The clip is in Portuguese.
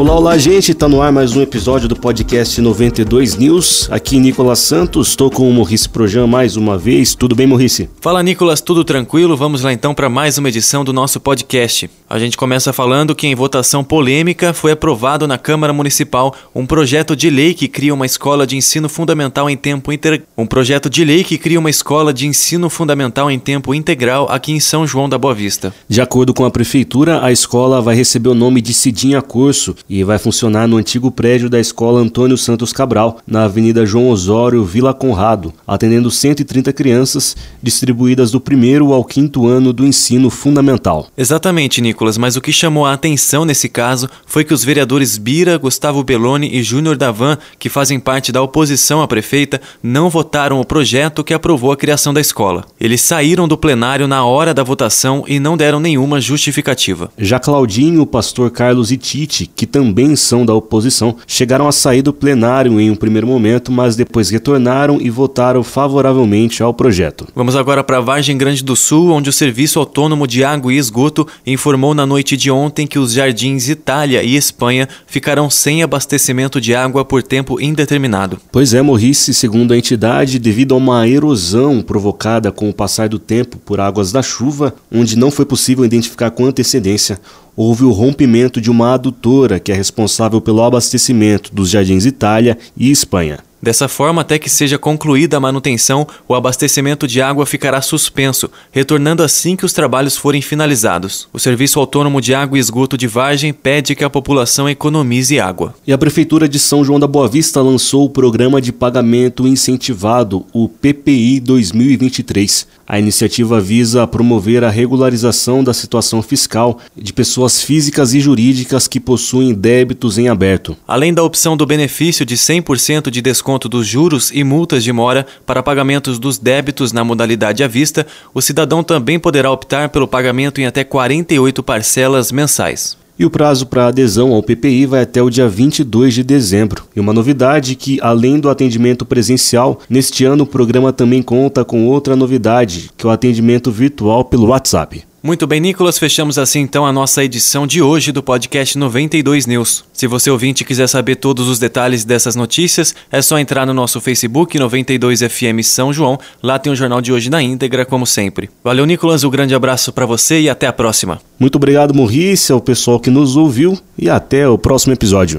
Olá, olá, gente. Tá no ar mais um episódio do podcast 92 News. Aqui Nicolas Santos, estou com o Maurice Projan mais uma vez. Tudo bem, Maurice? Fala, Nicolas, tudo tranquilo? Vamos lá então para mais uma edição do nosso podcast. A gente começa falando que em votação polêmica foi aprovado na Câmara Municipal um projeto de lei que cria uma escola de ensino fundamental em tempo inter... um projeto de lei que cria uma escola de ensino fundamental em tempo integral aqui em São João da Boa Vista. De acordo com a prefeitura, a escola vai receber o nome de Cidinha Curso e vai funcionar no antigo prédio da Escola Antônio Santos Cabral, na Avenida João Osório, Vila Conrado, atendendo 130 crianças distribuídas do primeiro ao quinto ano do ensino fundamental. Exatamente, Nicolas, mas o que chamou a atenção nesse caso foi que os vereadores Bira, Gustavo Belloni e Júnior Davan, que fazem parte da oposição à prefeita, não votaram o projeto que aprovou a criação da escola. Eles saíram do plenário na hora da votação e não deram nenhuma justificativa. Já Claudinho, o pastor Carlos e Tite, que também também são da oposição, chegaram a sair do plenário em um primeiro momento, mas depois retornaram e votaram favoravelmente ao projeto. Vamos agora para Vargem Grande do Sul, onde o Serviço Autônomo de Água e Esgoto informou na noite de ontem que os jardins Itália e Espanha ficarão sem abastecimento de água por tempo indeterminado. Pois é, Morrice, segundo a entidade, devido a uma erosão provocada com o passar do tempo por águas da chuva, onde não foi possível identificar com antecedência, houve o rompimento de uma adutora que é responsável pelo abastecimento dos Jardins Itália e Espanha. Dessa forma, até que seja concluída a manutenção, o abastecimento de água ficará suspenso, retornando assim que os trabalhos forem finalizados. O Serviço Autônomo de Água e Esgoto de Vargem pede que a população economize água. E a Prefeitura de São João da Boa Vista lançou o Programa de Pagamento Incentivado, o PPI 2023. A iniciativa visa promover a regularização da situação fiscal de pessoas físicas e jurídicas que possuem débitos em aberto. Além da opção do benefício de 100% de desconto desconto dos juros e multas de mora para pagamentos dos débitos na modalidade à vista, o cidadão também poderá optar pelo pagamento em até 48 parcelas mensais. E o prazo para adesão ao PPI vai até o dia 22 de dezembro. E uma novidade que, além do atendimento presencial, neste ano o programa também conta com outra novidade, que é o atendimento virtual pelo WhatsApp. Muito bem, Nicolas, fechamos assim então a nossa edição de hoje do podcast 92 News. Se você ouvinte quiser saber todos os detalhes dessas notícias, é só entrar no nosso Facebook 92FM São João. Lá tem o jornal de hoje na íntegra, como sempre. Valeu, Nicolas, um grande abraço para você e até a próxima. Muito obrigado, Morrice, ao pessoal que nos ouviu e até o próximo episódio.